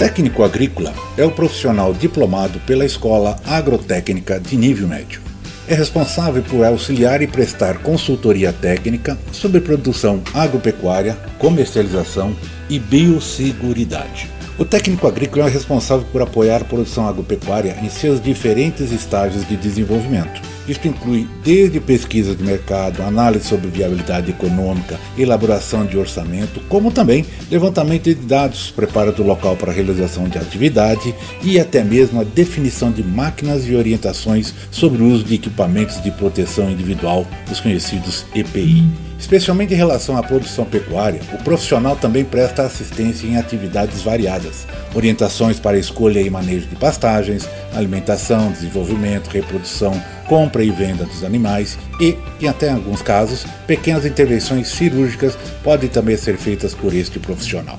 Técnico agrícola é o profissional diplomado pela Escola Agrotécnica de nível médio. É responsável por auxiliar e prestar consultoria técnica sobre produção agropecuária, comercialização e biosseguridade. O técnico agrícola é responsável por apoiar a produção agropecuária em seus diferentes estágios de desenvolvimento isto inclui desde pesquisa de mercado, análise sobre viabilidade econômica, elaboração de orçamento, como também levantamento de dados, preparo do local para realização de atividade e até mesmo a definição de máquinas e orientações sobre o uso de equipamentos de proteção individual, os conhecidos EPI. Especialmente em relação à produção pecuária, o profissional também presta assistência em atividades variadas, orientações para escolha e manejo de pastagens, alimentação, desenvolvimento, reprodução, compra e venda dos animais e, em até alguns casos, pequenas intervenções cirúrgicas podem também ser feitas por este profissional.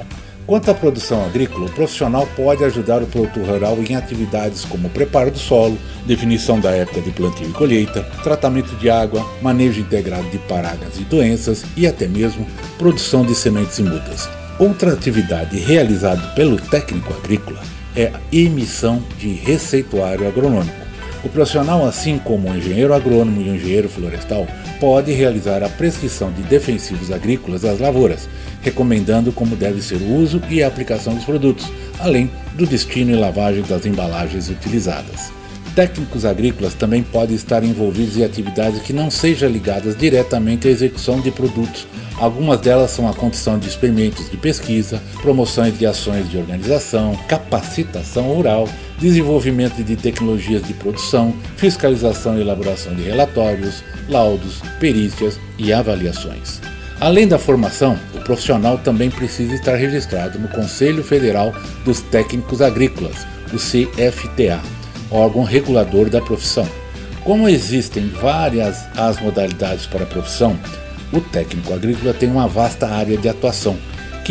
Quanto à produção agrícola, o profissional pode ajudar o produtor rural em atividades como preparo do solo, definição da época de plantio e colheita, tratamento de água, manejo integrado de pragas e doenças e até mesmo produção de sementes e mudas. Outra atividade realizada pelo técnico agrícola é a emissão de receituário agronômico. O profissional, assim como o engenheiro agrônomo e o engenheiro florestal, pode realizar a prescrição de defensivos agrícolas às lavouras, recomendando como deve ser o uso e a aplicação dos produtos, além do destino e lavagem das embalagens utilizadas. Técnicos agrícolas também podem estar envolvidos em atividades que não sejam ligadas diretamente à execução de produtos. Algumas delas são a condição de experimentos de pesquisa, promoções de ações de organização, capacitação rural, desenvolvimento de tecnologias de produção, fiscalização e elaboração de relatórios, laudos, perícias e avaliações. Além da formação, o profissional também precisa estar registrado no Conselho Federal dos Técnicos Agrícolas, o CFTA órgão regulador da profissão. Como existem várias as modalidades para a profissão, o técnico agrícola tem uma vasta área de atuação,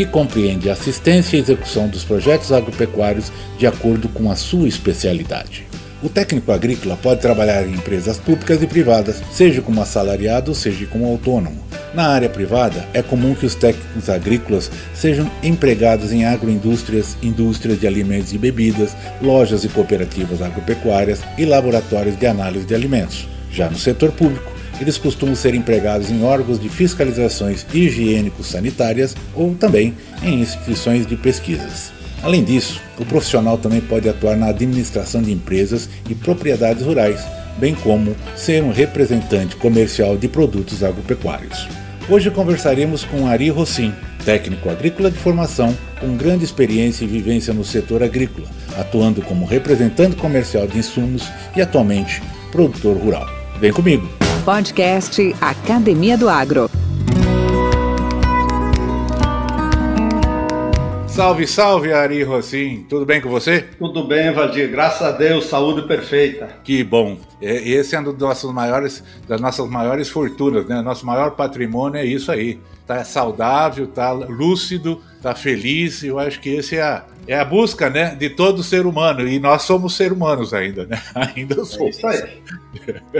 que compreende a assistência e execução dos projetos agropecuários de acordo com a sua especialidade. O técnico agrícola pode trabalhar em empresas públicas e privadas, seja como assalariado, seja como autônomo. Na área privada, é comum que os técnicos agrícolas sejam empregados em agroindústrias, indústrias de alimentos e bebidas, lojas e cooperativas agropecuárias e laboratórios de análise de alimentos. Já no setor público, eles costumam ser empregados em órgãos de fiscalizações higiênicos sanitárias ou também em instituições de pesquisas. Além disso, o profissional também pode atuar na administração de empresas e propriedades rurais, bem como ser um representante comercial de produtos agropecuários. Hoje conversaremos com Ari Rossim, técnico agrícola de formação com grande experiência e vivência no setor agrícola, atuando como representante comercial de insumos e atualmente produtor rural. Vem comigo! Podcast Academia do Agro. Salve, salve, Ari Rossim. Tudo bem com você? Tudo bem, Valdir. Graças a Deus, saúde perfeita. Que bom. Esse é um dos nossos maiores, das nossas maiores fortunas, né? Nosso maior patrimônio é isso aí. Tá saudável, tá lúcido, tá feliz. Eu acho que esse é a, é a busca, né, de todo ser humano. E nós somos seres humanos ainda, né? Ainda somos. É isso aí.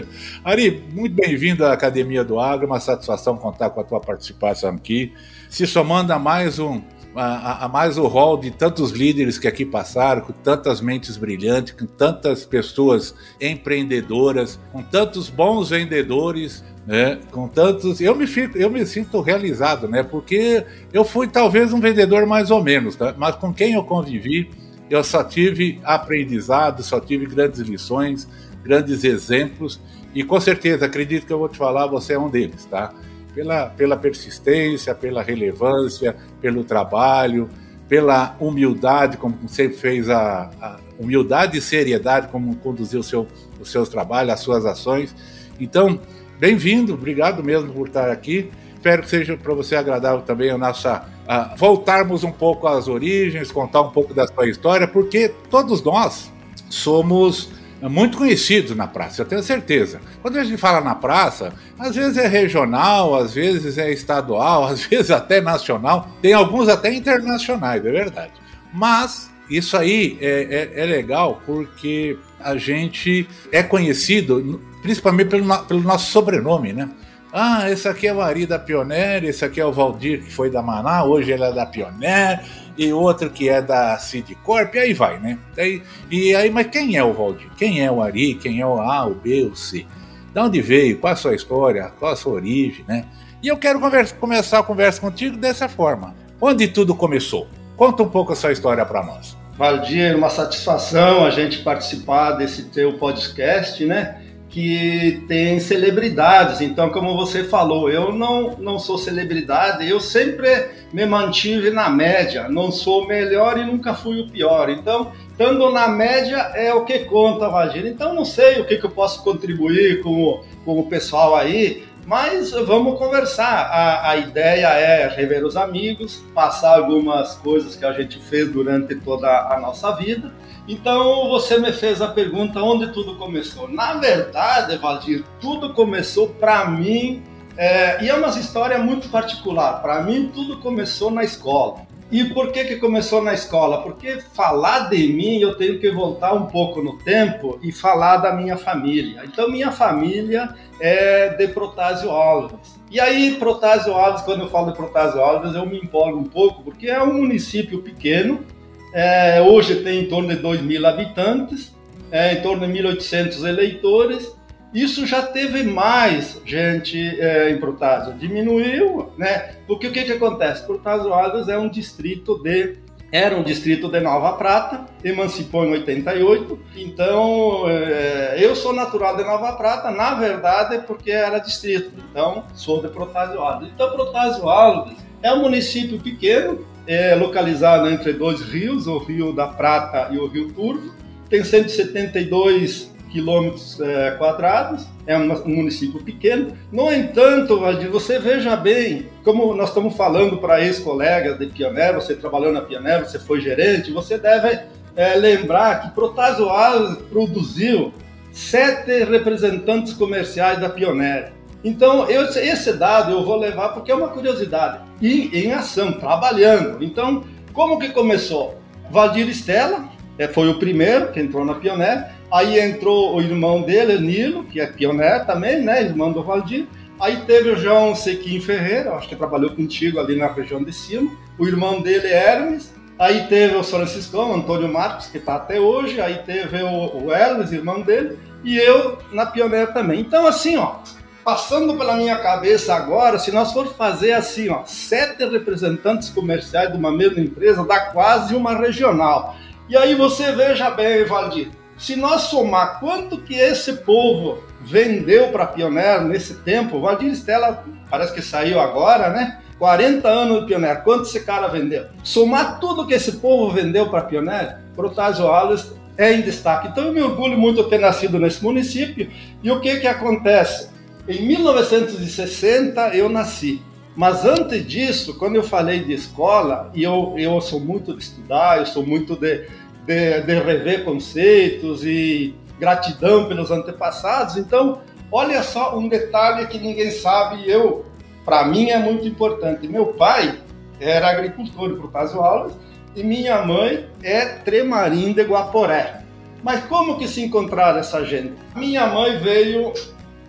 Ari, muito bem-vindo à Academia do Agro. Uma satisfação contar com a tua participação aqui. Se somando a mais um a, a, mais o rol de tantos líderes que aqui passaram, com tantas mentes brilhantes, com tantas pessoas empreendedoras, com tantos bons vendedores, né? Com tantos, eu me fico, eu me sinto realizado, né? Porque eu fui talvez um vendedor mais ou menos, tá? mas com quem eu convivi, eu só tive aprendizado, só tive grandes lições, grandes exemplos e com certeza acredito que eu vou te falar, você é um deles, tá? pela, pela persistência, pela relevância, pelo trabalho, pela humildade, como você fez a, a humildade e seriedade, como conduziu o seu, os seus trabalhos, as suas ações. Então, bem-vindo, obrigado mesmo por estar aqui. Espero que seja para você agradável também a nossa a voltarmos um pouco às origens, contar um pouco da sua história, porque todos nós somos muito conhecidos na praça, eu tenho certeza. Quando a gente fala na praça, às vezes é regional, às vezes é estadual, às vezes até nacional, tem alguns até internacionais, é verdade. Mas isso aí é, é, é legal porque a gente é conhecido principalmente pelo, pelo nosso sobrenome, né? Ah, esse aqui é o Ari da Pioneer, esse aqui é o Valdir que foi da Maná, hoje ele é da Pioneer, e outro que é da Cid Corp, e aí vai, né? E, e aí, mas quem é o Valdir? Quem é o Ari? Quem é o A, o B, o C? De onde veio? Qual a sua história? Qual a sua origem, né? E eu quero conversa, começar a conversa contigo dessa forma. Onde tudo começou? Conta um pouco a sua história para nós. Valdir, uma satisfação a gente participar desse teu podcast, né? Que tem celebridades. Então, como você falou, eu não, não sou celebridade, eu sempre me mantive na média. Não sou o melhor e nunca fui o pior. Então, estando na média é o que conta, Vagina. Então, não sei o que, que eu posso contribuir com o, com o pessoal aí, mas vamos conversar. A, a ideia é rever os amigos, passar algumas coisas que a gente fez durante toda a nossa vida então você me fez a pergunta onde tudo começou. Na verdade, Valdir, tudo começou para mim é, e é uma história muito particular. Para mim, tudo começou na escola. E por que, que começou na escola? Porque falar de mim, eu tenho que voltar um pouco no tempo e falar da minha família. Então, minha família é de Protásio Alves. E aí, Protásio Alves, quando eu falo de Protásio Alves, eu me empolgo um pouco, porque é um município pequeno, é, hoje tem em torno de 2 mil habitantes, é, em torno de 1.800 eleitores. Isso já teve mais gente é, em Protásio. Diminuiu, né? Porque o que, que acontece? Protásio Alves é um distrito de era um distrito de Nova Prata, emancipou em 88. Então, é, eu sou natural de Nova Prata, na verdade, porque era distrito. Então, sou de Protásio Alves. Então, Protásio Alves é um município pequeno, é localizado entre dois rios, o Rio da Prata e o Rio Turvo. Tem 172 quilômetros é, quadrados, é um, um, município pequeno. No entanto, Valdir, você veja bem, como nós estamos falando para ex-colegas de Pioneer, você trabalhou na Pioneer, você foi gerente, você deve é, lembrar que Protásio Alves produziu sete representantes comerciais da Pioneer. Então, eu, esse dado eu vou levar porque é uma curiosidade. E em ação, trabalhando. Então, como que começou? Valdir Estela é, foi o primeiro que entrou na Pioneer. Aí entrou o irmão dele, Nilo, que é Pioneer também, né? Irmão do Valdir. Aí teve o João Sequim Ferreira, acho que trabalhou contigo ali na região de cima. O irmão dele, Hermes. Aí teve o Franciscão, Antônio Marcos, que está até hoje. Aí teve o, o Hermes, irmão dele. E eu na Pioneer também. Então, assim, ó, passando pela minha cabeça agora, se nós for fazer assim, ó, sete representantes comerciais de uma mesma empresa, dá quase uma regional. E aí você veja bem, Valdir, se nós somar quanto que esse povo vendeu para Pioneer nesse tempo, Valdir Stella parece que saiu agora, né? 40 anos de Pioneer, quanto esse cara vendeu? Somar tudo que esse povo vendeu para Pioneer, Protásio Alves é em destaque. Então eu me orgulho muito de ter nascido nesse município. E o que que acontece? Em 1960 eu nasci. Mas antes disso, quando eu falei de escola, e eu, eu sou muito de estudar, eu sou muito de, de, de rever conceitos e gratidão pelos antepassados, então olha só um detalhe que ninguém sabe e eu, para mim é muito importante. Meu pai era agricultor por caso Alves e minha mãe é Tremarim de Guaporé. Mas como que se encontraram essa gente? Minha mãe veio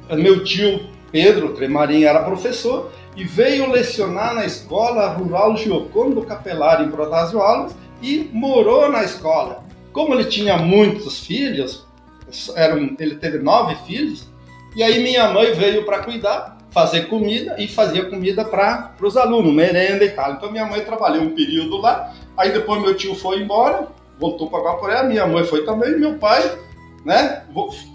meu tio Pedro Tremarim era professor e veio lecionar na escola rural Giocondo Capelari, em Protásio Alves, e morou na escola. Como ele tinha muitos filhos, eram, ele teve nove filhos, e aí minha mãe veio para cuidar, fazer comida e fazia comida para os alunos, merenda e tal. Então minha mãe trabalhou um período lá, aí depois meu tio foi embora, voltou para Guaporé, minha mãe foi também, meu pai, né,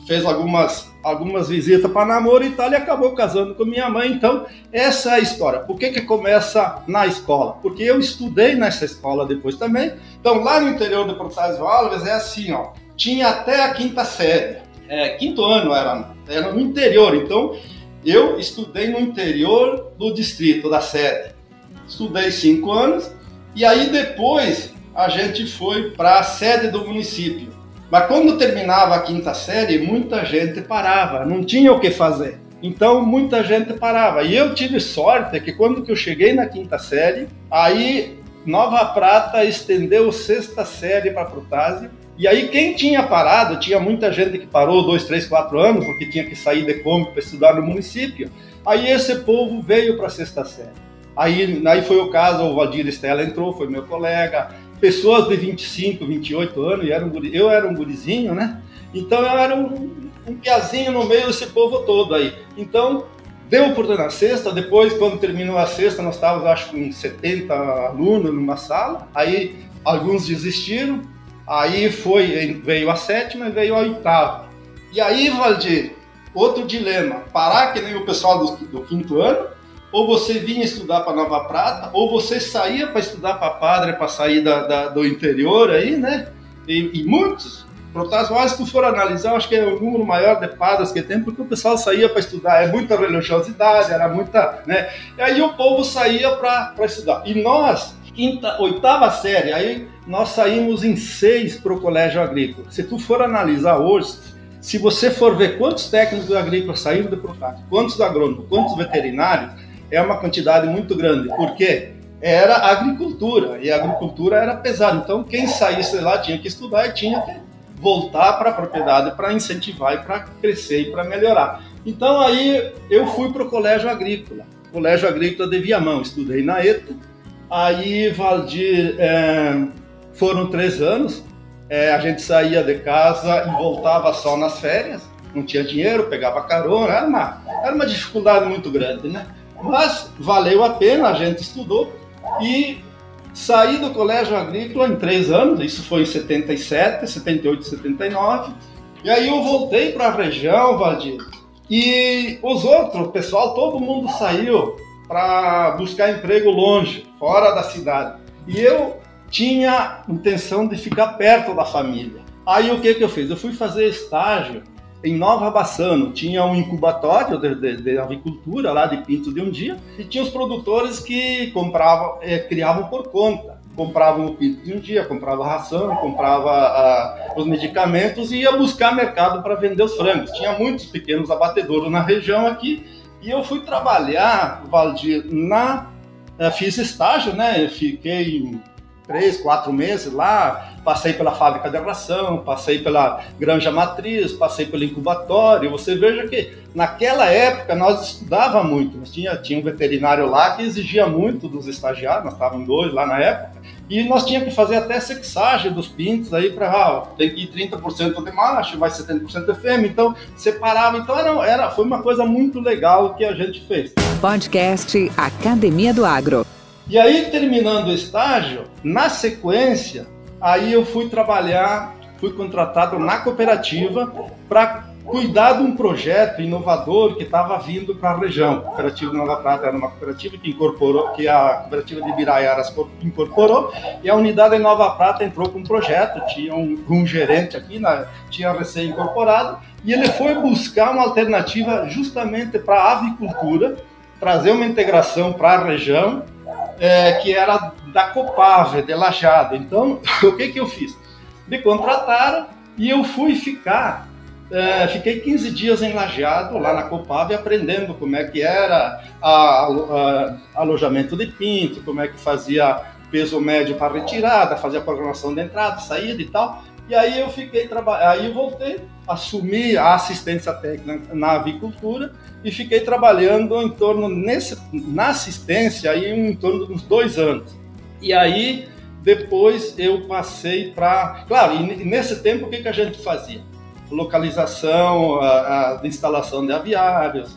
fez algumas, algumas visitas para namoro e tal, e acabou casando com minha mãe. Então, essa é a história. Por que, que começa na escola? Porque eu estudei nessa escola depois também. Então, lá no interior do Protásio Alves é assim, ó, tinha até a quinta série. É, quinto ano era, era no interior, então eu estudei no interior do distrito, da sede. Estudei cinco anos e aí depois a gente foi para a sede do município. Mas quando terminava a quinta série, muita gente parava, não tinha o que fazer. Então muita gente parava. E eu tive sorte que quando que eu cheguei na quinta série, aí Nova Prata estendeu sexta série para Protásio e aí quem tinha parado, tinha muita gente que parou dois, três, quatro anos, porque tinha que sair de Kombi para estudar no município. Aí esse povo veio para sexta série. Aí, aí foi o caso, o Valdir Estela entrou, foi meu colega, pessoas de 25, 28 anos, era um guri, eu era um gurizinho, né? Então eu era um, um piazinho no meio desse povo todo aí. Então, deu oportunidade na sexta, depois, quando terminou a sexta, nós estávamos, acho com 70 alunos numa sala, aí alguns desistiram, Aí foi, veio a sétima e veio a oitava. E aí, Valdir, outro dilema: parar que nem o pessoal do, do quinto ano, ou você vinha estudar para Nova Prata, ou você saía para estudar para Padre, para sair da, da, do interior aí, né? E, e muitos, Protásio, se tu for analisar, acho que é o número maior de padres que tem, porque o pessoal saía para estudar, é muita religiosidade, era muita, né? E aí o povo saía para estudar. E nós, quinta, oitava série, aí nós saímos em seis para o colégio agrícola. Se tu for analisar hoje, se você for ver quantos técnicos agrícolas saíram do Procac, quantos agrônomos, quantos veterinários, é uma quantidade muito grande. Porque era agricultura e a agricultura era pesada. Então quem saísse lá tinha que estudar e tinha que voltar para a propriedade para incentivar e para crescer e para melhorar. Então aí eu fui para o colégio agrícola, colégio agrícola de Viamão, estudei na ETA Aí, Valdir, é, foram três anos. É, a gente saía de casa e voltava só nas férias. Não tinha dinheiro, pegava carona. Era uma, era uma dificuldade muito grande, né? Mas valeu a pena, a gente estudou. E saí do colégio agrícola em três anos. Isso foi em 77, 78, 79. E aí eu voltei para a região, Valdir. E os outros, o pessoal, todo mundo saiu para buscar emprego longe, fora da cidade. E eu tinha intenção de ficar perto da família. Aí o que, que eu fiz? Eu fui fazer estágio em Nova Bassano. Tinha um incubatório de, de, de avicultura lá de Pinto de um dia e tinha os produtores que compravam, é, criavam por conta. Compravam o pinto de um dia, comprava ração, comprava ah, os medicamentos e ia buscar mercado para vender os frangos. Tinha muitos pequenos abatedouros na região aqui e eu fui trabalhar, Valdir, na. Eh, fiz estágio, né? fiquei três, quatro meses lá, passei pela fábrica de ração, passei pela granja matriz, passei pelo incubatório. Você veja que naquela época nós estudava muito, nós tinha, tinha um veterinário lá que exigia muito dos estagiários, nós estávamos dois lá na época, e nós tínhamos que fazer até sexagem dos pintos aí para, ah, tem que ir 30% de macho, vai 70% de fêmea, então separava. Então era, era, foi uma coisa muito legal que a gente fez. Podcast Academia do Agro. E aí, terminando o estágio, na sequência, aí eu fui trabalhar, fui contratado na cooperativa para cuidar de um projeto inovador que estava vindo para a região. A cooperativa Nova Prata era uma cooperativa que incorporou, que a cooperativa de Biraiaras incorporou, e a unidade de Nova Prata entrou com um projeto, tinha um, um gerente aqui, na, tinha recém-incorporado, e ele foi buscar uma alternativa justamente para a avicultura, trazer uma integração para a região, é, que era da Copave, de Lajado. Então, o que, que eu fiz? Me contrataram e eu fui ficar é, fiquei 15 dias em Lajeado, lá na Copave, aprendendo como é que era a, a, a, alojamento de pinto, como é que fazia peso médio para retirada, fazia programação de entrada, saída e tal. E aí eu fiquei trabalhando, aí eu voltei, assumi a assistência técnica na avicultura e fiquei trabalhando em torno nesse, na assistência aí em torno de uns dois anos. E aí depois eu passei para, claro, e nesse tempo o que, que a gente fazia? Localização, a, a instalação de aviários,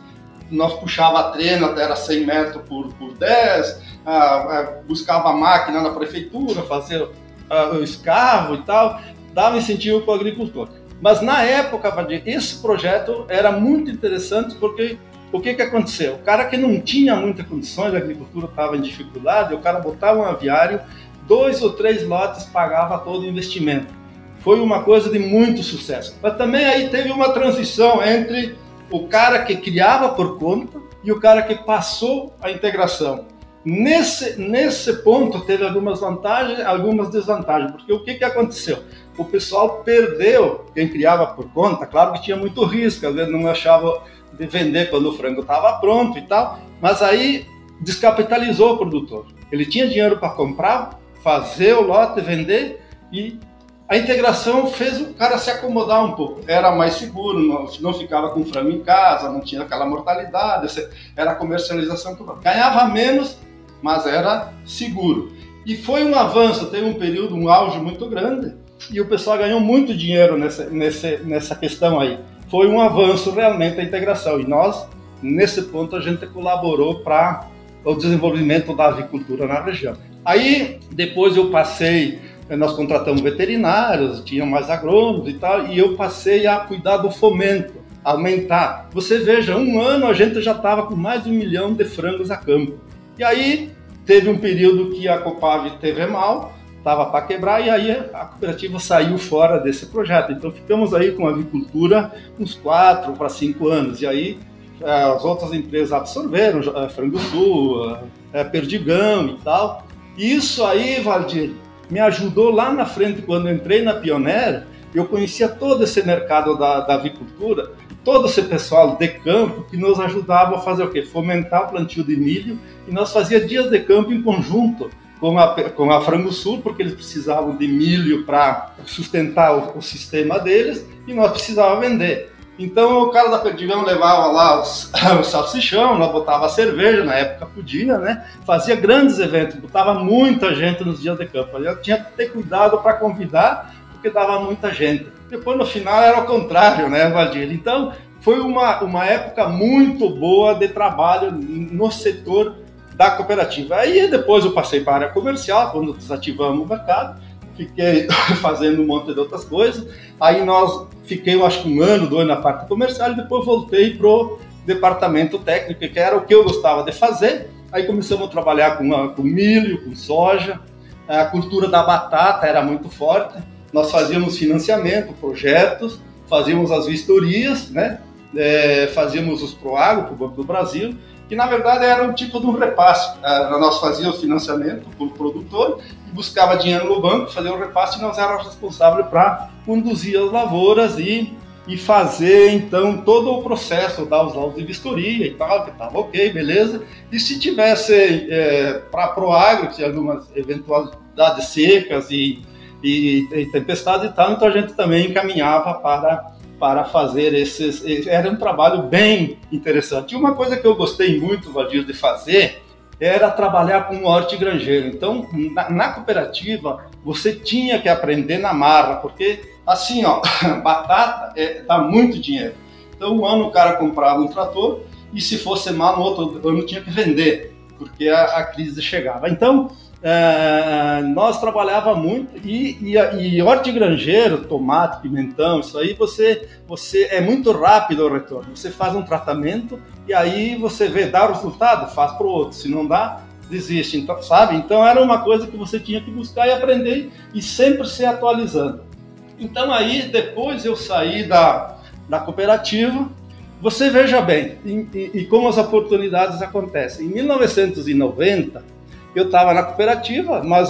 nós puxava a trena, era 100 metros por, por 10, a, a, buscava a máquina na prefeitura, fazia o escarro e tal, dava incentivo para o agricultor. Mas na época, esse projeto era muito interessante porque o que, que aconteceu? O cara que não tinha muitas condições, a agricultura estava em dificuldade, o cara botava um aviário, dois ou três lotes pagava todo o investimento. Foi uma coisa de muito sucesso. Mas também aí teve uma transição entre o cara que criava por conta e o cara que passou a integração. Nesse, nesse ponto teve algumas vantagens, algumas desvantagens, porque o que, que aconteceu? O pessoal perdeu, quem criava por conta, claro que tinha muito risco, às vezes não achava de vender quando o frango estava pronto e tal, mas aí descapitalizou o produtor. Ele tinha dinheiro para comprar, fazer o lote, vender e a integração fez o cara se acomodar um pouco. Era mais seguro, não, não ficava com frango em casa, não tinha aquela mortalidade, era comercialização. Ganhava menos, mas era seguro. E foi um avanço, teve um período, um auge muito grande, e o pessoal ganhou muito dinheiro nessa, nessa, nessa questão aí. Foi um avanço realmente a integração. E nós, nesse ponto, a gente colaborou para o desenvolvimento da avicultura na região. Aí, depois eu passei nós contratamos veterinários, tinha mais agrônomos e tal, e eu passei a cuidar do fomento, aumentar. Você veja, um ano a gente já estava com mais de um milhão de frangos a campo. E aí teve um período que a Copave teve mal, estava para quebrar, e aí a cooperativa saiu fora desse projeto. Então ficamos aí com a avicultura uns quatro para cinco anos, e aí eh, as outras empresas absorveram, eh, Frango Sul, eh, Perdigão e tal. Isso aí, Valdir, me ajudou lá na frente, quando entrei na Pioneer, eu conhecia todo esse mercado da, da todo esse pessoal de campo que nos ajudava a fazer o quê? Fomentar o plantio de milho e nós fazia dias de campo em conjunto com a, com a Frango Sul, porque eles precisavam de milho para sustentar o, o, sistema deles e nós precisávamos vender. Então o cara da Perdigão levava lá os, o salsichão, nós botava cerveja, na época podia, né? Fazia grandes eventos, botava muita gente nos dias de campo. Eu tinha que ter cuidado para convidar, porque dava muita gente. Depois no final era o contrário, né, Valdir? Então foi uma, uma época muito boa de trabalho no setor da cooperativa. Aí depois eu passei para a área comercial, quando desativamos o mercado fiquei fazendo um monte de outras coisas. Aí nós fiquei, eu acho que um ano, dois na parte comercial e depois voltei pro departamento técnico, que era o que eu gostava de fazer. Aí começamos a trabalhar com, com milho, com soja. A cultura da batata era muito forte. Nós fazíamos financiamento, projetos, fazíamos as vistorias, né? É, fazíamos os Proagro para o Banco do Brasil que na verdade era um tipo de um repasse. Uh, nós fazíamos financiamento o produtor e buscava dinheiro no banco, fazia o repasse e nós éramos responsáveis para conduzir as lavouras e, e fazer então todo o processo, dar os laudos de vistoria e tal, que estava ok, beleza. E se tivesse é, para Proagro, que algumas eventualidades secas e, e, e tempestades e tal, então a gente também encaminhava para para fazer esses. Era um trabalho bem interessante. E uma coisa que eu gostei muito, Valdir, de fazer era trabalhar com hortigranjeiro. Então, na, na, cooperativa, você tinha que aprender na marra, porque assim, ó, batata é, dá muito dinheiro. Então, um ano o cara comprava um trator e se fosse mal, no outro ano tinha que vender, porque a, a crise chegava. Então, é, nós trabalhava muito e, e, e hortigranjeiro, tomate, pimentão, isso aí você, você é muito rápido o retorno. Você faz um tratamento e aí você vê, dá o resultado, faz para o outro. Se não dá, desiste. Então, sabe? Então era uma coisa que você tinha que buscar e aprender e sempre se atualizando. Então aí depois eu saí da, da cooperativa. Você veja bem, e, e, e como as oportunidades acontecem. Em 1990 eu estava na cooperativa, mas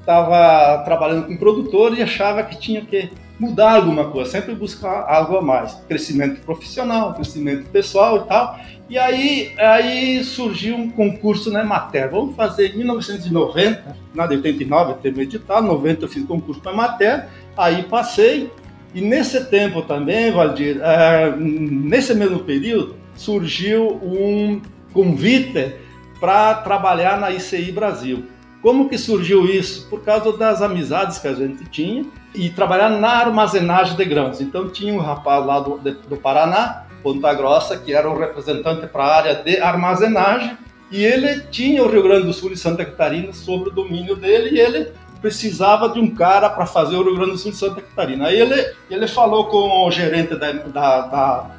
estava trabalhando com produtor e achava que tinha que mudar alguma coisa, sempre buscar algo a mais, crescimento profissional, crescimento pessoal e tal. E aí, aí surgiu um concurso na Emater. Vamos fazer em 1990, na de 89 eu teve edital, 90 eu fiz concurso na Emater, aí passei. E nesse tempo também, Valdir, é, nesse mesmo período, surgiu um convite para trabalhar na ICI Brasil. Como que surgiu isso? Por causa das amizades que a gente tinha e trabalhar na armazenagem de grãos. Então tinha um rapaz lá do, do Paraná, Ponta Grossa, que era o representante para a área de armazenagem, e ele tinha o Rio Grande do Sul e Santa Catarina sobre o domínio dele, e ele precisava de um cara para fazer o Rio Grande do Sul e Santa Catarina. Aí ele, ele falou com o gerente da, da, da,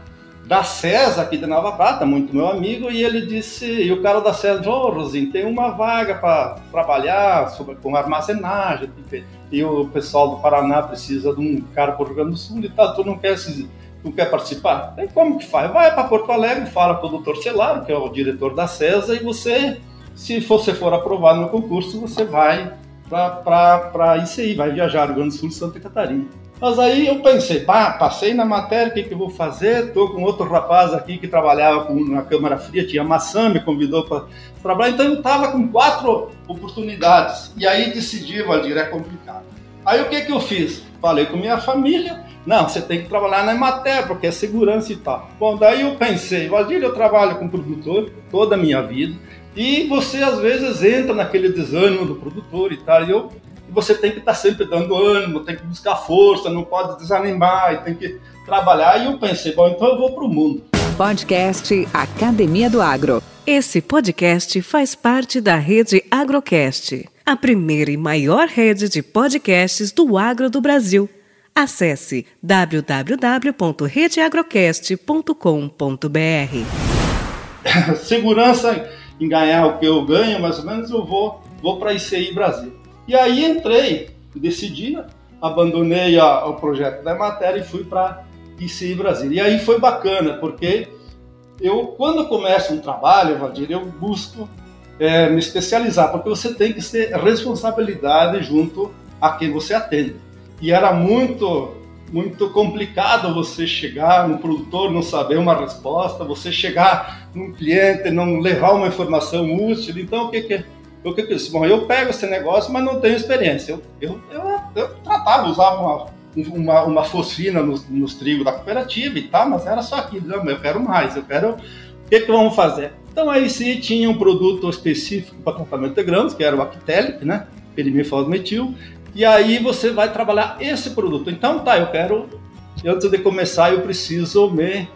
da César, aqui de Nova Prata, muito meu amigo, e ele disse, e o cara da César, ô oh, Rosinho, tem uma vaga para trabalhar sobre, com armazenagem, e o pessoal do Paraná precisa de um cara para o Rio Grande do Sul e tal, tu não quer se não quer participar? Aí como que faz? Vai para Porto Alegre, fala com o doutor Celaro, que é o diretor da CESA, e você, se você for aprovado no concurso, você vai para ICI, vai viajar Rio Grande do Sul e Santa Catarina. Mas aí eu pensei, pá, passei na matéria, o que, que eu vou fazer? Estou com outro rapaz aqui que trabalhava com, na Câmara Fria, tinha maçã, me convidou para trabalhar, então eu estava com quatro oportunidades. E aí decidi, Valdir, é complicado. Aí o que, que eu fiz? Falei com minha família, não, você tem que trabalhar na Emater, porque é segurança e tal. Bom, daí eu pensei, Valdir, eu trabalho com produtor toda a minha vida, e você às vezes entra naquele desânimo do produtor e tal, e eu, você tem que estar tá sempre dando ânimo, tem que buscar força, não pode desanimar, e tem que trabalhar. E eu pensei, bom, então eu vou para o mundo. Podcast Academia do Agro. Esse podcast faz parte da rede Agrocast, a primeira e maior rede de podcasts do agro do Brasil. Acesse www.redeagrocast.com.br. Segurança em ganhar o que eu ganho, mais ou menos, eu vou, vou para a ICI Brasil. E aí entrei, decidi, abandonei a, o projeto da matéria e fui para ICI Brasil. E aí foi bacana, porque eu, quando começo um trabalho, Valdir, eu busco é, me especializar, porque você tem que ter responsabilidade junto a quem você atende e era muito muito complicado você chegar no produtor não saber uma resposta, você chegar num cliente não levar uma informação útil. Então o que que o que eu disse? Bom, eu pego esse negócio, mas não tenho experiência. Eu, eu, eu, eu tratava, usava uma, uma, uma fosfina nos, nos trigos da cooperativa e tal, mas era só aquilo. Não, eu quero mais, eu quero. O que que vamos fazer? Então aí sim tinha um produto específico para tratamento de grãos, que era o Actelic, né? Perimifosmetil, e aí você vai trabalhar esse produto. Então, tá, eu quero, antes de começar, eu preciso me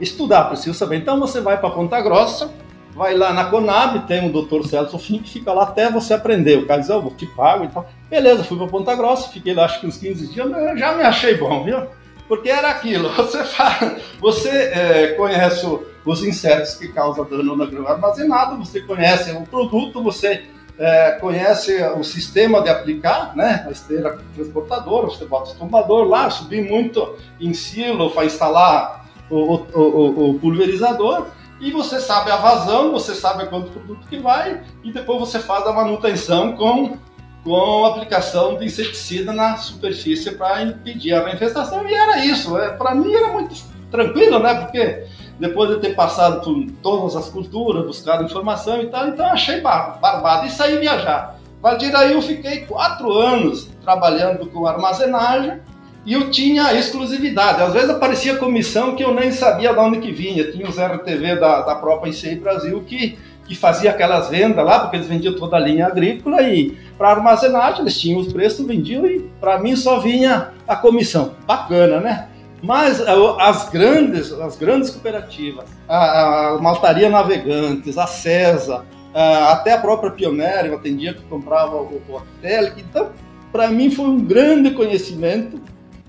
estudar, preciso saber. Então, você vai para Ponta Grossa, vai lá na Conab, tem o Dr. Celso Fim, que fica lá até você aprender. O cara diz, eu te pago e tal. Beleza, fui para Ponta Grossa, fiquei lá acho que uns 15 dias, já me achei bom, viu? Porque era aquilo, você, faz, você é, conhece os insetos que causam dano no grão armazenado, você conhece o produto, você é, conhece o sistema de aplicar, né? A esteira transportadora, você bota o tombador lá, subir muito em silo para instalar o, o, o, o, pulverizador e você sabe a vazão, você sabe quanto produto que vai e depois você faz a manutenção com, com aplicação de inseticida na superfície para impedir a infestação e era isso. É, para mim era muito tranquilo, né? Porque depois de ter passado por todas as culturas, buscado informação e tal, então achei barbado e saí viajar. A aí eu fiquei quatro anos trabalhando com armazenagem e eu tinha exclusividade. Às vezes aparecia comissão que eu nem sabia de onde que vinha. Tinha os RTV da, da própria ICI Brasil que, que fazia aquelas vendas lá, porque eles vendiam toda a linha agrícola e para armazenagem eles tinham os preços, vendiam e para mim só vinha a comissão. Bacana, né? Mas é, as grandes, as grandes cooperativas, a, a Maltaria Navegantes, a CESA, a, até a própria Pioneira, eu atendia que comprava o, o Então, para mim foi um grande conhecimento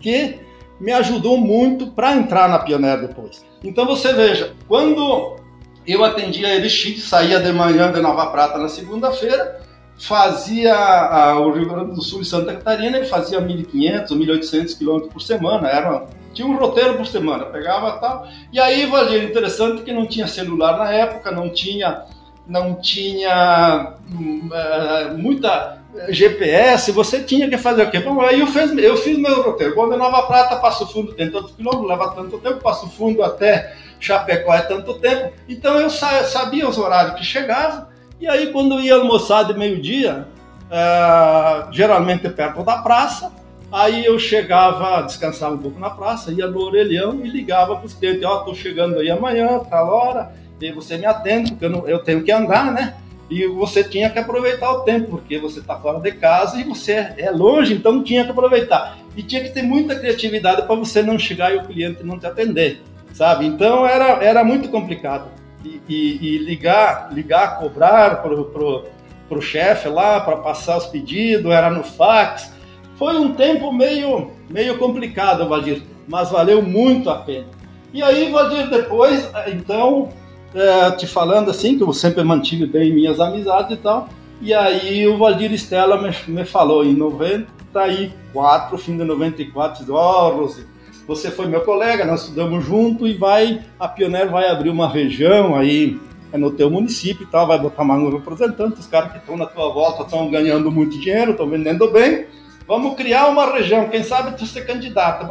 que me ajudou muito para entrar na Pioneira depois. Então você veja, quando eu atendia a Elixir, saía de manhã de Nova Prata na segunda-feira, fazia a, o Rio Grande do Sul e Santa Catarina, ele fazia 1.500 ou 1.800 quilômetros por semana, era tinha um roteiro por semana, pegava tal. E aí, valia interessante que não tinha celular na época, não tinha, não tinha é, muita GPS, você tinha que fazer o quê? Bom, aí eu fiz, eu fiz meu roteiro. Bom, de Nova Prata, Passo Fundo tem tantos quilômetros, leva tanto tempo, Passo Fundo até Chapecó é tanto tempo. Então eu sabia os horários que chegava, e aí quando ia almoçar de meio-dia, é, geralmente perto da praça, aí eu chegava, descansava um pouco na praça, ia no orelhão e ligava para os clientes, ó, oh, chegando aí amanhã, tal hora, e você me atende, porque eu, não, eu tenho que andar, né? E você tinha que aproveitar o tempo, porque você está fora de casa e você é longe, então tinha que aproveitar. E tinha que ter muita criatividade para você não chegar e o cliente não te atender, sabe? Então era, era muito complicado. E, e, e ligar, ligar, cobrar para o chefe lá para passar os pedidos, era no fax. Foi um tempo meio, meio complicado, Valdir, mas valeu muito a pena. E aí, Valdir, depois, então, é, te falando assim, que eu sempre mantive bem minhas amizades e tal. E aí o Valdir Estela me, me falou em 94, fim de 94, disse, ó, oh, Rose, você foi meu colega, nós estudamos junto e vai, a Pioneer vai abrir uma região aí é no teu município e tal, vai botar mais um representante, os caras que estão na tua volta estão ganhando muito dinheiro, estão vendendo bem, vamos criar uma região, quem sabe tu ser candidato.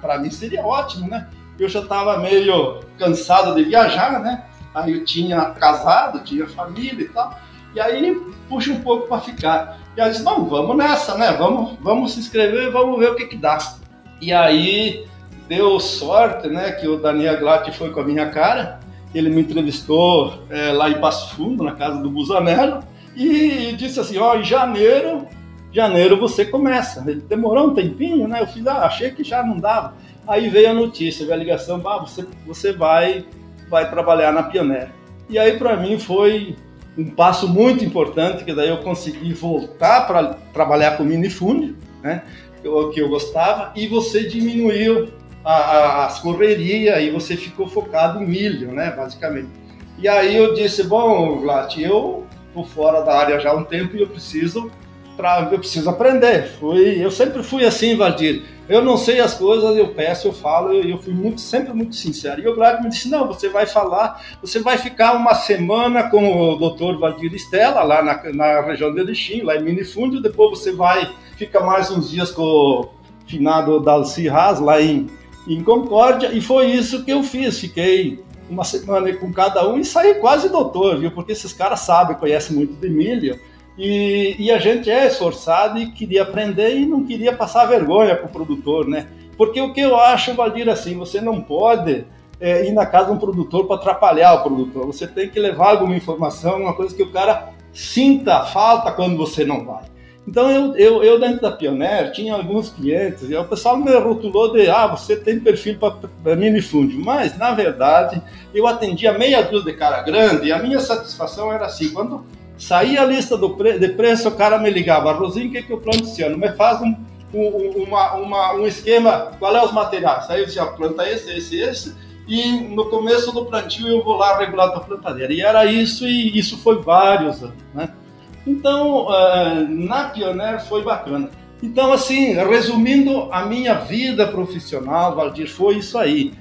Para mim seria ótimo, né? Eu já estava meio cansado de viajar, né? Aí eu tinha casado, tinha família e tal. E aí puxa um pouco para ficar. E aí disse, não, vamos nessa, né? Vamos, vamos se inscrever e vamos ver o que que dá. E aí deu sorte, né? Que o Daniel Glatt foi com a minha cara. Ele me entrevistou é, lá em Passo Fundo, na casa do Busanello, e disse assim, ó, em janeiro, janeiro você começa. Ele demorou um tempinho, né? Eu fiz, ah, achei que já não dava. Aí veio a notícia, veio a ligação, ah, você, você vai vai trabalhar na Pioneer. E aí para mim foi um passo muito importante, que daí eu consegui voltar para trabalhar com minifúndio, né, eu, que eu gostava, e você diminuiu a, a, as correrias e você ficou focado em milho, né, basicamente. E aí eu disse, bom, Glat, eu tô fora da área já há um tempo e eu preciso pra, eu preciso aprender. Fui, eu sempre fui assim, Valdir. Eu não sei as coisas, eu peço, eu falo, eu, eu fui muito, sempre muito sincero. E o Glad me disse: não, você vai falar, você vai ficar uma semana com o doutor Valdir Estela, lá na, na região de Elixim, lá em Minifúndio, depois você vai, fica mais uns dias com o finado Dalci Haas, lá em, em Concórdia, e foi isso que eu fiz. Fiquei uma semana com cada um e saí quase doutor, viu? Porque esses caras sabem, conhecem muito de milho. E, e, a gente é esforçado e queria aprender e não queria passar vergonha para o produtor, né? Porque o que eu acho, Valdir, assim, você não pode é, ir na casa de um produtor para atrapalhar o produtor. Você tem que levar alguma informação, uma coisa que o cara sinta falta quando você não vai. Então, eu, eu, eu dentro da Pioneer tinha alguns clientes e o pessoal me rotulou de, ah, você tem perfil para minifúndio. Mas, na verdade, eu atendia meia dúzia de cara grande e a minha satisfação era assim, quando Saía a lista do pre de preço, o cara me ligava, Rosinho, o que, que eu planto esse ano? Me faz um, um, uma, uma, um esquema, qual é os materiais? Aí eu dizia, planta esse, esse, esse, e no começo do plantio eu vou lá regular a tua plantadeira. E era isso, e isso foi vários anos, né? Então, uh, na Pioneer foi bacana. Então, assim, resumindo a minha vida profissional, Valdir, foi isso aí.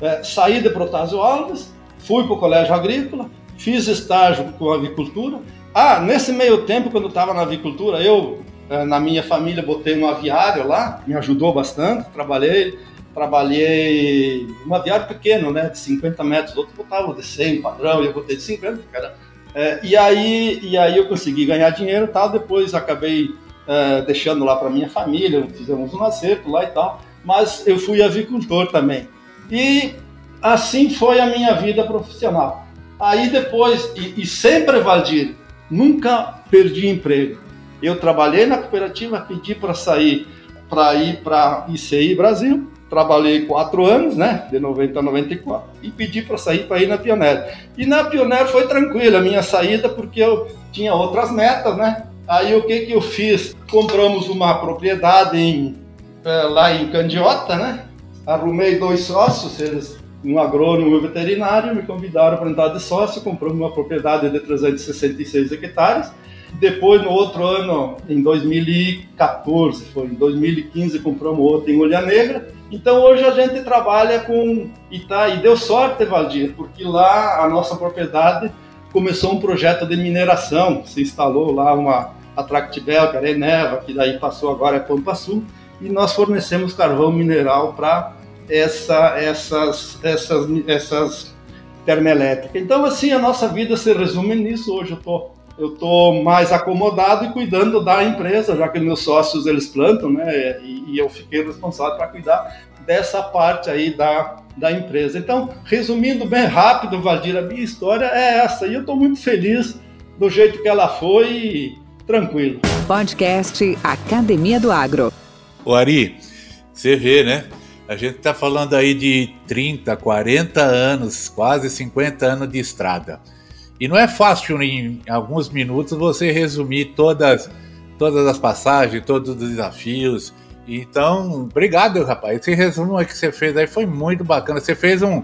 Uh, saí de Protásio Alves, fui para o colégio agrícola, fiz estágio com avicultura, ah, nesse meio tempo, quando eu estava na avicultura, eu, eh, na minha família, botei um aviário lá, me ajudou bastante, trabalhei, trabalhei um aviário pequeno, né, de 50 metros, outro botava de 100, padrão, e eu botei de 50, cara. É, e, aí, e aí eu consegui ganhar dinheiro e tal, depois acabei é, deixando lá para minha família, fizemos um acerto lá e tal, mas eu fui avicultor também. E assim foi a minha vida profissional. Aí depois, e, e sempre, Valdir, nunca perdi emprego. Eu trabalhei na cooperativa, pedi para sair, para ir para ICI Brasil, trabalhei quatro anos, né, de 90 a 94, e pedi para sair para ir na Pioneer. E na Pioneer foi tranquila a minha saída, porque eu tinha outras metas, né? Aí o que que eu fiz? Compramos uma propriedade em, é, lá em Candiota, né? Arrumei dois sócios, eles um agrônomo veterinário me convidaram para entrar de sócio, compramos uma propriedade de 366 hectares. Depois, no outro ano, em 2014, foi em 2015, compramos outra em Olha Negra. Então, hoje a gente trabalha com e deu sorte, Valdir, porque lá a nossa propriedade começou um projeto de mineração, se instalou lá uma Atractibel, que era Eneva, que daí passou agora é Pampa Sul, e nós fornecemos carvão mineral para essa, essas, essas, essas termoelétrica. Então, assim, a nossa vida se resume nisso. Hoje eu tô, eu tô mais acomodado e cuidando da empresa, já que meus sócios eles plantam, né? E, e eu fiquei responsável para cuidar dessa parte aí da, da empresa. Então, resumindo bem rápido, Valdir, a minha história é essa. E eu estou muito feliz do jeito que ela foi e tranquilo. Podcast Academia do Agro. O Ari, você vê, né? A gente está falando aí de 30, 40 anos, quase 50 anos de estrada. E não é fácil em alguns minutos você resumir todas, todas as passagens, todos os desafios. Então, obrigado, rapaz. Esse resumo que você fez aí foi muito bacana. Você fez um,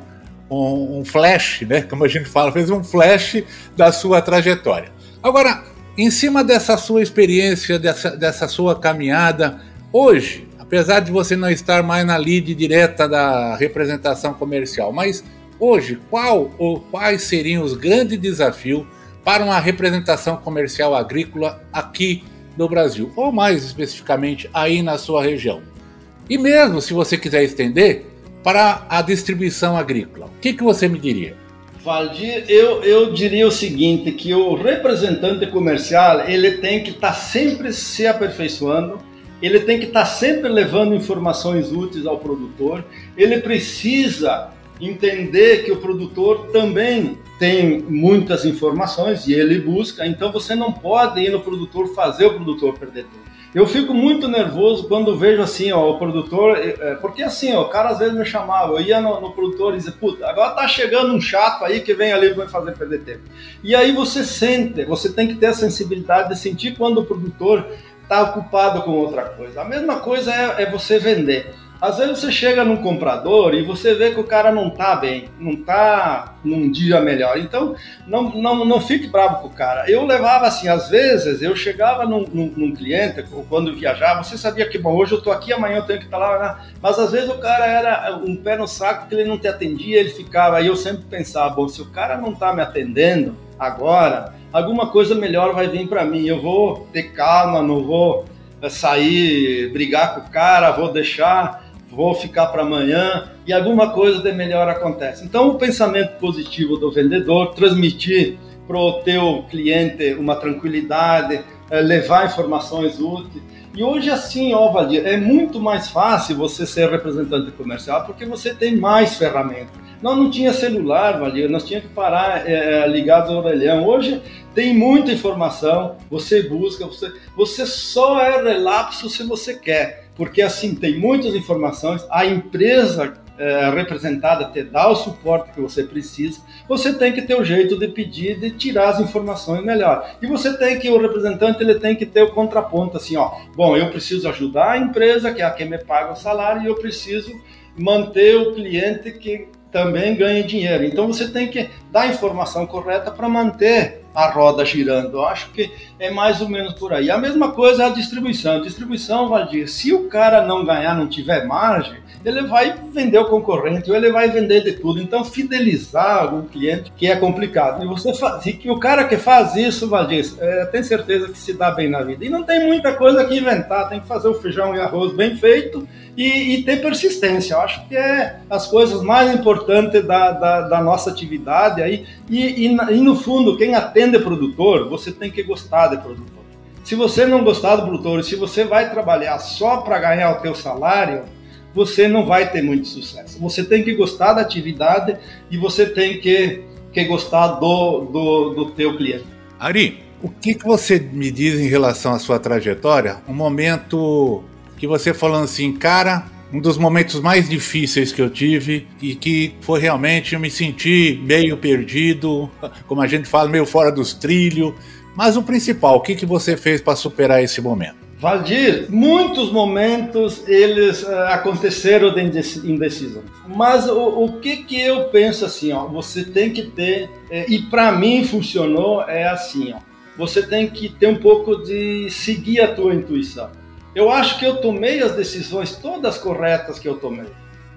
um, um flash, né? Como a gente fala, fez um flash da sua trajetória. Agora, em cima dessa sua experiência, dessa, dessa sua caminhada, hoje, apesar de você não estar mais na lead direta da representação comercial, mas hoje, qual ou quais seriam os grandes desafios para uma representação comercial agrícola aqui no Brasil, ou mais especificamente aí na sua região? E mesmo se você quiser estender para a distribuição agrícola, o que, que você me diria? Valdir, eu, eu diria o seguinte, que o representante comercial ele tem que estar tá sempre se aperfeiçoando, ele tem que estar tá sempre levando informações úteis ao produtor, ele precisa entender que o produtor também tem muitas informações e ele busca, então você não pode ir no produtor fazer o produtor perder tempo. Eu fico muito nervoso quando vejo assim, ó, o produtor, é, é, porque assim, ó, o cara às vezes me chamava, eu ia no, no produtor e dizia, puta, agora tá chegando um chato aí que vem ali e vai fazer perder tempo. E aí você sente, você tem que ter a sensibilidade de sentir quando o produtor está ocupado com outra coisa. A mesma coisa é, é, você vender. Às vezes você chega num comprador e você vê que o cara não está bem, não está num dia melhor. Então, não, não, não fique bravo com o cara. Eu levava assim, às vezes, eu chegava num, num, num cliente, quando viajava, você sabia que, bom, hoje eu estou aqui, amanhã eu tenho que estar tá lá, né? mas às vezes o cara era um pé no saco que ele não te atendia, ele ficava. Aí eu sempre pensava, bom, se o cara não está me atendendo agora, alguma coisa melhor vai vir para mim. Eu vou ter calma, não vou eh, sair, brigar com o cara, vou deixar, vou ficar para amanhã e alguma coisa de melhor acontece. Então, o pensamento positivo do vendedor, transmitir para o teu cliente uma tranquilidade, eh, levar informações úteis. E hoje, assim, ó, Valdir, é muito mais fácil você ser representante comercial porque você tem mais ferramentas. Nós não tinha celular, Valia, nós tínhamos que parar é, ligado ao orelhão. Hoje tem muita informação, você busca, você, você só é relapso se você quer, porque assim tem muitas informações, a empresa é, representada te dá o suporte que você precisa, você tem que ter o jeito de pedir, de tirar as informações melhor. E você tem que, o representante, ele tem que ter o contraponto, assim, ó, bom, eu preciso ajudar a empresa, que é a quem me paga o salário, e eu preciso manter o cliente que também ganhe dinheiro. Então você tem que dar a informação correta para manter a roda girando. Eu acho que é mais ou menos por aí. A mesma coisa é a distribuição. A distribuição, Valdir, se o cara não ganhar, não tiver margem, ele vai vender o concorrente ou ele vai vender de tudo. Então, fidelizar algum cliente que é complicado. E você faz, e que o cara que faz isso, Valdir, é, tem certeza que se dá bem na vida. E não tem muita coisa que inventar, tem que fazer o feijão e arroz bem feito e, e ter persistência. Eu acho que é as coisas mais importantes da, da, da nossa atividade aí. E, e, e no fundo, quem atende produtor, você tem que gostar de produtor. Se você não gostar do produtor, se você vai trabalhar só para ganhar o teu salário, você não vai ter muito sucesso. Você tem que gostar da atividade e você tem que, que gostar do, do, do teu cliente. Ari, o que, que você me diz em relação à sua trajetória? Um momento que você falando assim, cara, um dos momentos mais difíceis que eu tive e que foi realmente eu me senti meio perdido, como a gente fala, meio fora dos trilhos. Mas o principal, o que, que você fez para superar esse momento? Valdir, muitos momentos eles uh, aconteceram de indecisão. Mas o, o, que que eu penso assim, ó, você tem que ter, é, e para mim funcionou, é assim, ó, você tem que ter um pouco de seguir a tua intuição. Eu acho que eu tomei as decisões todas corretas que eu tomei.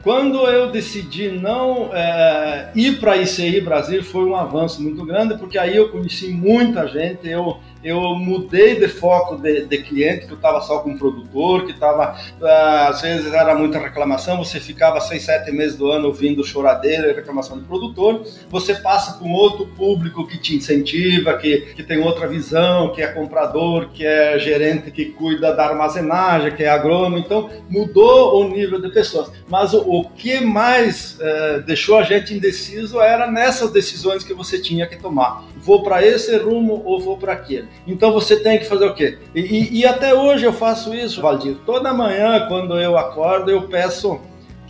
Quando eu decidi não é, ir para a ICI Brasil, foi um avanço muito grande, porque aí eu conheci muita gente, eu eu mudei de foco de, de cliente, que eu estava só com produtor, que estava, ah, às vezes era muita reclamação, você ficava seis, sete meses do ano ouvindo choradeira e reclamação do produtor, você passa com outro público que te incentiva, que, que tem outra visão, que é comprador, que é gerente que cuida da armazenagem, que é agrônomo, então mudou o nível de pessoas. Mas o, o que mais eh, deixou a gente indeciso era nessas decisões que você tinha que tomar. Vou para esse rumo ou vou para aquele? Então você tem que fazer o quê? E, e, e até hoje eu faço isso, Valdir. Toda manhã, quando eu acordo, eu peço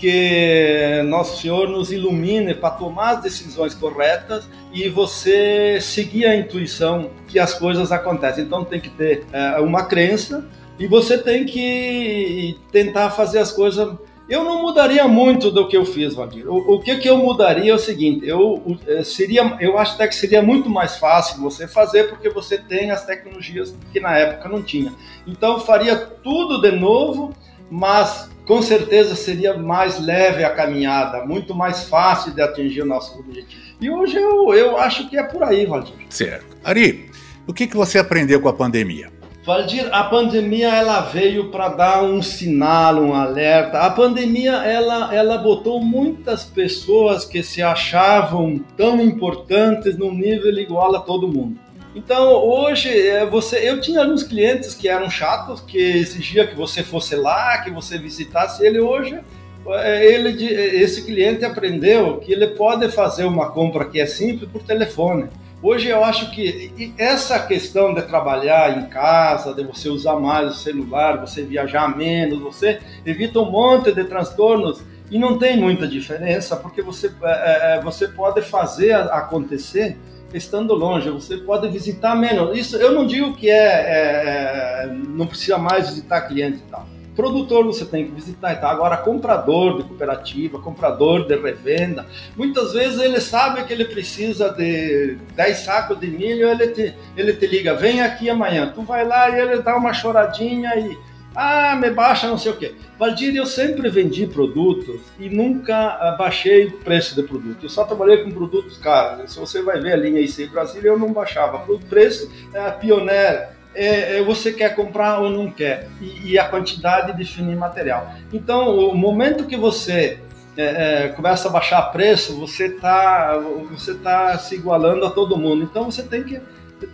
que Nosso Senhor nos ilumine para tomar as decisões corretas e você seguir a intuição que as coisas acontecem. Então tem que ter é, uma crença e você tem que tentar fazer as coisas eu não mudaria muito do que eu fiz, Valdir. O, o que, que eu mudaria é o seguinte: eu, é, seria, eu acho até que seria muito mais fácil você fazer, porque você tem as tecnologias que na época não tinha. Então, faria tudo de novo, mas com certeza seria mais leve a caminhada, muito mais fácil de atingir o nosso objetivo. E hoje eu, eu acho que é por aí, Valdir. Certo. Ari, o que, que você aprendeu com a pandemia? Valdir, a pandemia ela veio para dar um sinal, um alerta. A pandemia ela, ela botou muitas pessoas que se achavam tão importantes num nível igual a todo mundo. Então hoje é, você, eu tinha alguns clientes que eram chatos, que exigia que você fosse lá, que você visitasse ele. Hoje é, ele, esse cliente aprendeu que ele pode fazer uma compra que é simples por telefone. Hoje eu acho que essa questão de trabalhar em casa, de você usar mais o celular, você viajar menos, você evita um monte de transtornos e não tem muita diferença, porque você, é, é você pode fazer acontecer estando longe, você pode visitar menos. Isso eu não digo que é, é, é não precisa mais visitar cliente e tal Produtor você tem que visitar, tá? Agora, comprador de cooperativa, comprador de revenda, muitas vezes ele sabe que ele precisa de 10 sacos de milho, ele te, ele te liga, vem aqui amanhã. Tu vai lá e ele dá uma choradinha e, ah, me baixa não sei o quê. Valdir, eu sempre vendi produtos e nunca baixei o preço de produto. Eu só trabalhei com produtos caros. Se você vai ver a linha IC Brasil, eu não baixava. O preço é a Pioneer é, é, você quer comprar ou não quer, e, e, a quantidade define material. Então, o momento que você é, é, começa a baixar preço, você está você tá se igualando a todo mundo. Então, você tem que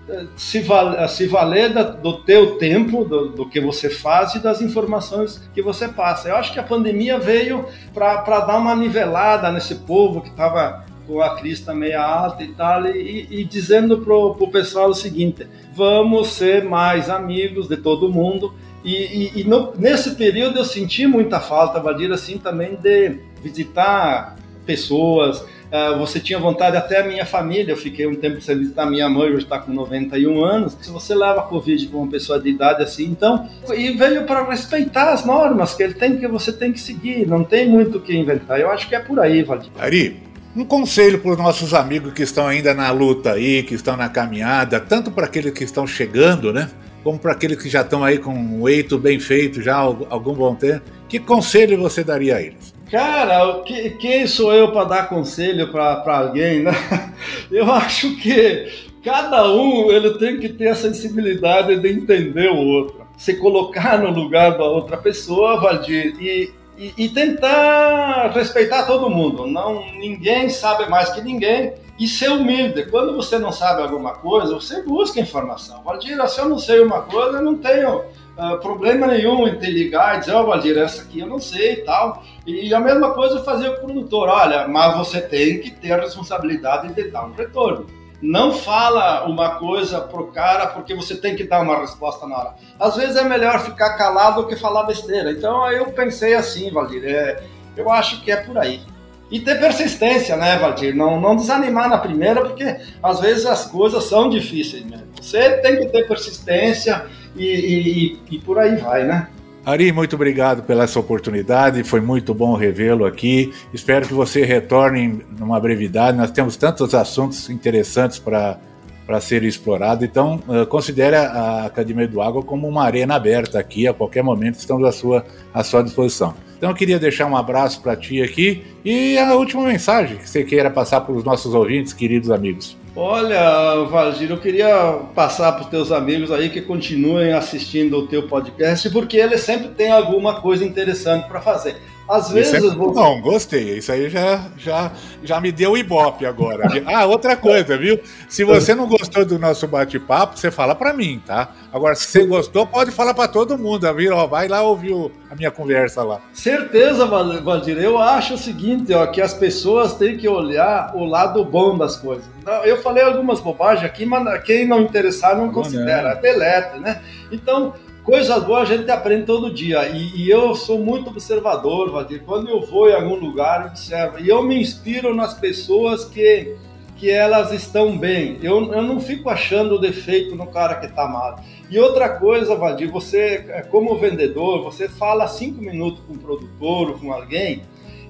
é, se, val, se valer do teu tempo, do, do, que você faz e das informações que você passa. Eu acho que a pandemia veio para dar uma nivelada nesse povo que estava com a crista meia alta e tal, e, e dizendo pro, pro pessoal o seguinte: vamos ser mais amigos de todo mundo. E, e, e no, nesse período eu senti muita falta, Valdir, assim, também de visitar pessoas. Uh, você tinha vontade, até a minha família, eu fiquei um tempo sem visitar minha mãe, hoje está com 91 anos. Se você leva Covid com uma pessoa de idade assim, então, e veio para respeitar as normas que ele tem, que você tem que seguir, não tem muito o que inventar. Eu acho que é por aí, Valdir. Ari, um conselho para os nossos amigos que estão ainda na luta aí, que estão na caminhada, tanto para aqueles que estão chegando, né? Como para aqueles que já estão aí com um eito bem feito já há algum bom tempo. Que conselho você daria a eles? Cara, que, quem sou eu para dar conselho para alguém, né? Eu acho que cada um ele tem que ter a sensibilidade de entender o outro, se colocar no lugar da outra pessoa, Valdir, e e, e, tentar respeitar todo mundo. Não, ninguém sabe mais que ninguém e ser humilde. Quando você não sabe alguma coisa, você busca informação. Valdir, se eu não sei uma coisa, eu não tenho uh, problema nenhum em te ligar e dizer, ó, oh, Valdir, essa aqui eu não sei e tal. E a mesma coisa fazer o produtor, olha, mas você tem que ter a responsabilidade de dar um retorno não fala uma coisa pro cara porque você tem que dar uma resposta na hora. Às vezes é melhor ficar calado do que falar besteira. Então eu pensei assim, Valdir, é, eu acho que é por aí. E ter persistência, né, Valdir? Não, não desanimar na primeira, porque às vezes as coisas são difíceis mesmo. Você tem que ter persistência e, e, e por aí vai, né? Ari, muito obrigado pela essa oportunidade, foi muito bom revê-lo aqui. Espero que você retorne numa brevidade. Nós temos tantos assuntos interessantes para para ser explorado. Então, uh, considere a Academia do Água como uma arena aberta aqui, a qualquer momento estamos à sua, à sua disposição. Então eu queria deixar um abraço para ti aqui e a última mensagem que você queira passar para os nossos ouvintes, queridos amigos. Olha, Valdir, eu queria passar para os teus amigos aí que continuem assistindo o teu podcast, porque ele sempre tem alguma coisa interessante para fazer. Às vezes. Isso é vou... Não, gostei. Isso aí já, já, já me deu ibope agora. ah, outra coisa, viu? Se você não gostou do nosso bate-papo, você fala para mim, tá? Agora, se você gostou, pode falar para todo mundo. Viu? Ó, vai lá ouvir a minha conversa lá. Certeza, Valdir. Eu acho o seguinte, ó, que as pessoas têm que olhar o lado bom das coisas. Eu falei algumas bobagens aqui, mas quem não interessar não, não considera. Né? Delete, né? Então coisas boas a gente aprende todo dia. E, e, eu sou muito observador, Vadir. Quando eu vou em algum lugar, eu observo. E eu me inspiro nas pessoas que, que elas estão bem. Eu, eu não fico achando defeito no cara que está mal. E outra coisa, Vadir, você, como vendedor, você fala cinco minutos com o produtor ou com alguém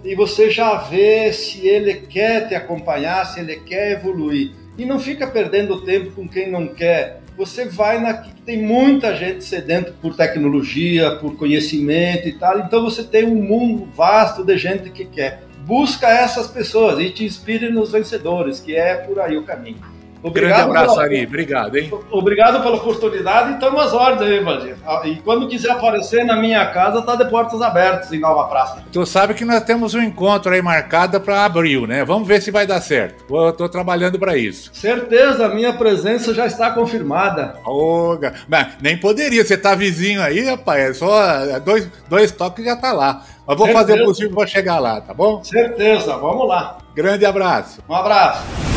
e você já vê se ele quer te acompanhar, se ele quer evoluir. E não fica perdendo tempo com quem não quer você vai na que tem muita gente sedento por tecnologia, por conhecimento e tal. Então você tem um mundo vasto de gente que quer. Busca essas pessoas e te inspire nos vencedores, que é por aí o caminho. Obrigado Grande abraço, pela... Ari. Obrigado, hein? Obrigado pela oportunidade e estamos às ordens aí, Valdir. E quando quiser aparecer na minha casa, tá de portas abertas em Nova Praça. Tu sabe que nós temos um encontro aí marcado para abril, né? Vamos ver se vai dar certo. Eu tô trabalhando para isso. Certeza, a minha presença já está confirmada. Oh, mas nem poderia, você tá vizinho aí, rapaz. É só é dois, dois toques já tá lá. Mas vou Certeza. fazer o possível para chegar lá, tá bom? Certeza, vamos lá. Grande abraço. Um abraço.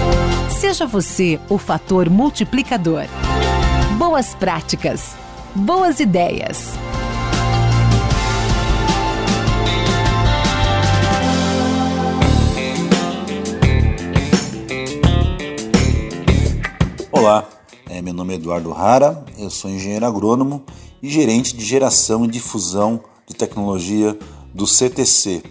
Seja você o fator multiplicador. Boas práticas. Boas ideias. Olá, é, meu nome é Eduardo Rara, eu sou engenheiro agrônomo e gerente de geração e difusão de tecnologia do CTC,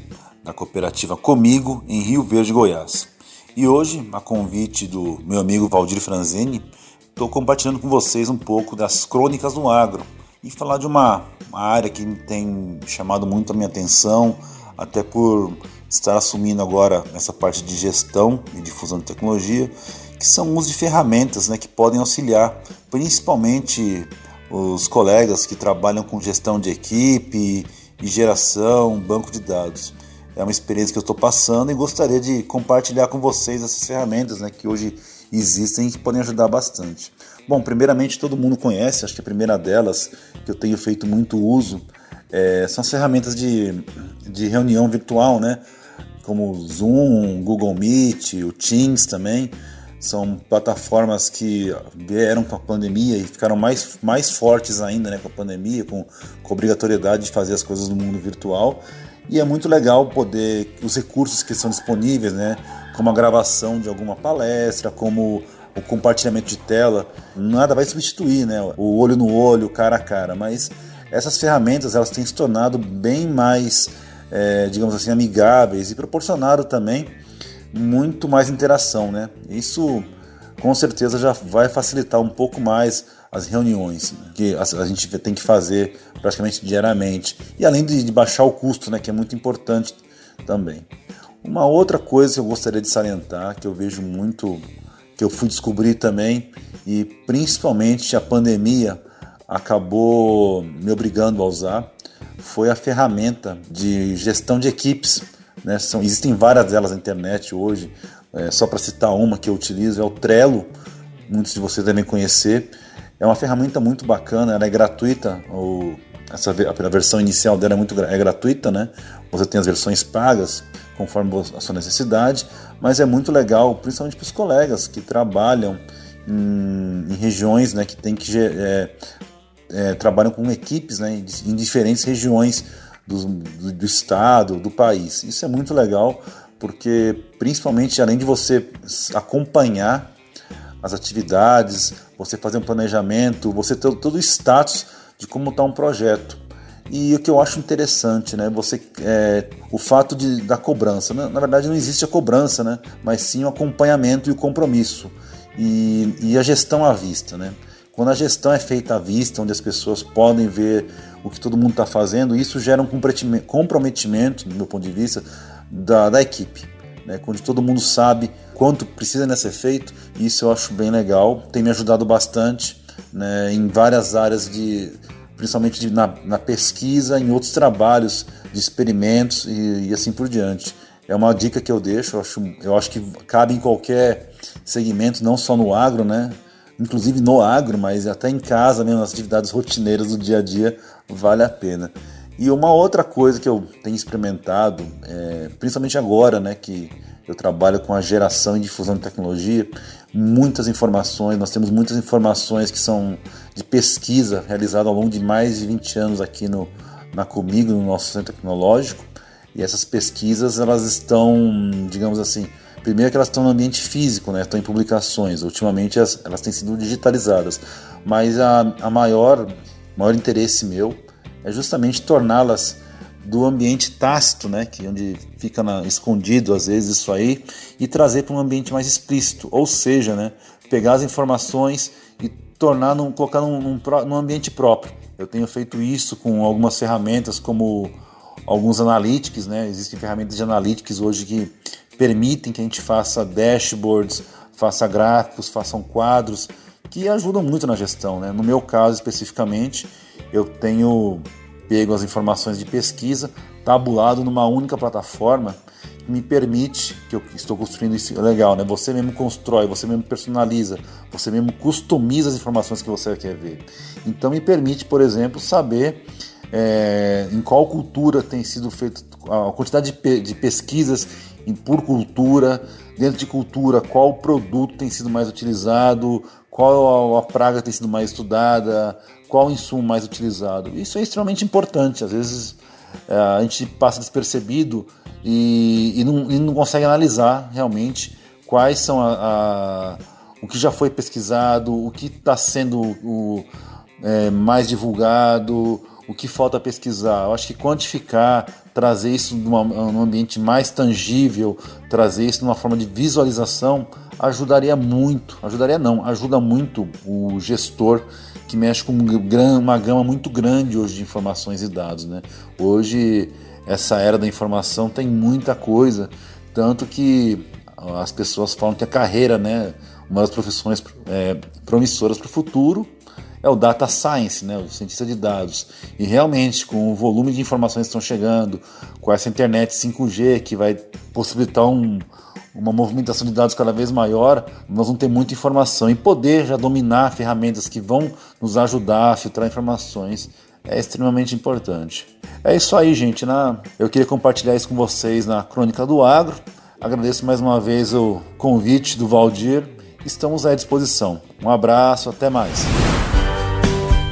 da cooperativa Comigo, em Rio Verde, Goiás. E hoje, a convite do meu amigo Valdir Franzini, estou compartilhando com vocês um pouco das crônicas do agro e falar de uma, uma área que tem chamado muito a minha atenção, até por estar assumindo agora essa parte de gestão e difusão de tecnologia, que são uso de ferramentas né, que podem auxiliar, principalmente os colegas que trabalham com gestão de equipe e geração, banco de dados é uma experiência que eu estou passando e gostaria de compartilhar com vocês essas ferramentas né, que hoje existem e que podem ajudar bastante. Bom, primeiramente todo mundo conhece, acho que a primeira delas que eu tenho feito muito uso é, são as ferramentas de, de reunião virtual, né? Como o Zoom, Google Meet, o Teams também. São plataformas que vieram com a pandemia e ficaram mais, mais fortes ainda né, com a pandemia, com, com a obrigatoriedade de fazer as coisas no mundo virtual. E é muito legal poder, os recursos que são disponíveis, né? Como a gravação de alguma palestra, como o compartilhamento de tela, nada vai substituir, né? O olho no olho, cara a cara, mas essas ferramentas elas têm se tornado bem mais, é, digamos assim, amigáveis e proporcionado também muito mais interação, né? Isso com certeza já vai facilitar um pouco mais as reuniões que a, a, gente tem que fazer praticamente diariamente e além de, baixar o custo, né, que é muito importante também. Uma outra coisa que eu gostaria de salientar, que eu vejo muito, que eu fui descobrir também e principalmente a pandemia acabou me obrigando a usar, foi a ferramenta de gestão de equipes. Né? São, existem várias delas na internet hoje, é, só para citar uma que eu utilizo, é o Trello, muitos de vocês devem conhecer. É uma ferramenta muito bacana, ela é gratuita, ou essa, a versão inicial dela é, muito, é gratuita, né? Você tem as versões pagas, conforme a sua necessidade, mas é muito legal, principalmente para os colegas que trabalham em, em, regiões né, que tem que é, é, trabalham com equipes né, em, diferentes regiões do, do, do, estado, do país. Isso é muito legal, porque principalmente além de você acompanhar as atividades, você fazer um planejamento, você ter todo o status de como está um projeto. E o que eu acho interessante, né? Você, é, o fato de, da cobrança. Né, na, verdade, não existe a cobrança, né? Mas sim o acompanhamento e o compromisso. E, e a gestão à vista, né? Quando a gestão é feita à vista, onde as pessoas podem ver o que todo mundo está fazendo, isso gera um comprometimento, do meu ponto de vista, da, da equipe. Né? Quando todo mundo sabe quanto precisa ser feito, isso eu acho bem legal, tem me ajudado bastante né, em várias áreas de principalmente de, na, na, pesquisa, em outros trabalhos de experimentos e, e, assim por diante. É uma dica que eu deixo, eu acho, eu acho que cabe em qualquer segmento, não só no agro, né? inclusive no agro, mas até em casa mesmo, nas atividades rotineiras do dia a dia, vale a pena. E uma outra coisa que eu tenho experimentado, é, principalmente agora, né, que eu trabalho com a geração e difusão de tecnologia, muitas informações, nós temos muitas informações que são de pesquisa realizada ao longo de mais de 20 anos aqui no, na Comigo, no nosso centro tecnológico, e essas pesquisas elas estão, digamos assim, Primeiro que elas estão no ambiente físico, né? estão em publicações. Ultimamente elas, elas têm sido digitalizadas. Mas a, a maior, maior interesse meu é justamente torná-las do ambiente tácito, né, que onde fica na, escondido às vezes isso aí, e trazer para um ambiente mais explícito, ou seja, né, pegar as informações e tornar, num, colocar num, num, num ambiente próprio. Eu tenho feito isso com algumas ferramentas como alguns analytics, né, existem ferramentas de analytics hoje que permitem que a gente faça dashboards, faça gráficos, façam quadros, que ajudam muito na gestão. Né? No meu caso especificamente, eu tenho pego as informações de pesquisa, tabulado numa única plataforma que me permite, que eu estou construindo isso é legal, né? Você mesmo constrói, você mesmo personaliza, você mesmo customiza as informações que você quer ver. Então me permite, por exemplo, saber é, em qual cultura tem sido feita a quantidade de, de pesquisas por cultura, dentro de cultura, qual produto tem sido mais utilizado, qual a praga tem sido mais estudada, qual o insumo mais utilizado. Isso é extremamente importante. Às vezes é, a gente passa despercebido e, e, não, e não, consegue analisar realmente quais são a, a, o que já foi pesquisado, o que está sendo o, é, mais divulgado, o que falta pesquisar. Eu acho que quantificar, trazer isso numa, num ambiente mais tangível, trazer isso numa forma de visualização, ajudaria muito. Ajudaria não, ajuda muito o gestor que mexe com uma gama muito grande hoje de informações e dados. Né? Hoje, essa era da informação tem muita coisa, tanto que as pessoas falam que a carreira, né, uma das profissões é, promissoras para o futuro, é o data science, né, o cientista de dados. E realmente, com o volume de informações que estão chegando, com essa internet 5G que vai possibilitar um, uma movimentação de dados cada vez maior, nós vamos ter muita informação e poder já dominar ferramentas que vão nos ajudar a filtrar informações é extremamente importante. É isso aí, gente. Né? Eu queria compartilhar isso com vocês na Crônica do Agro. Agradeço mais uma vez o convite do Valdir. Estamos à disposição. Um abraço, até mais.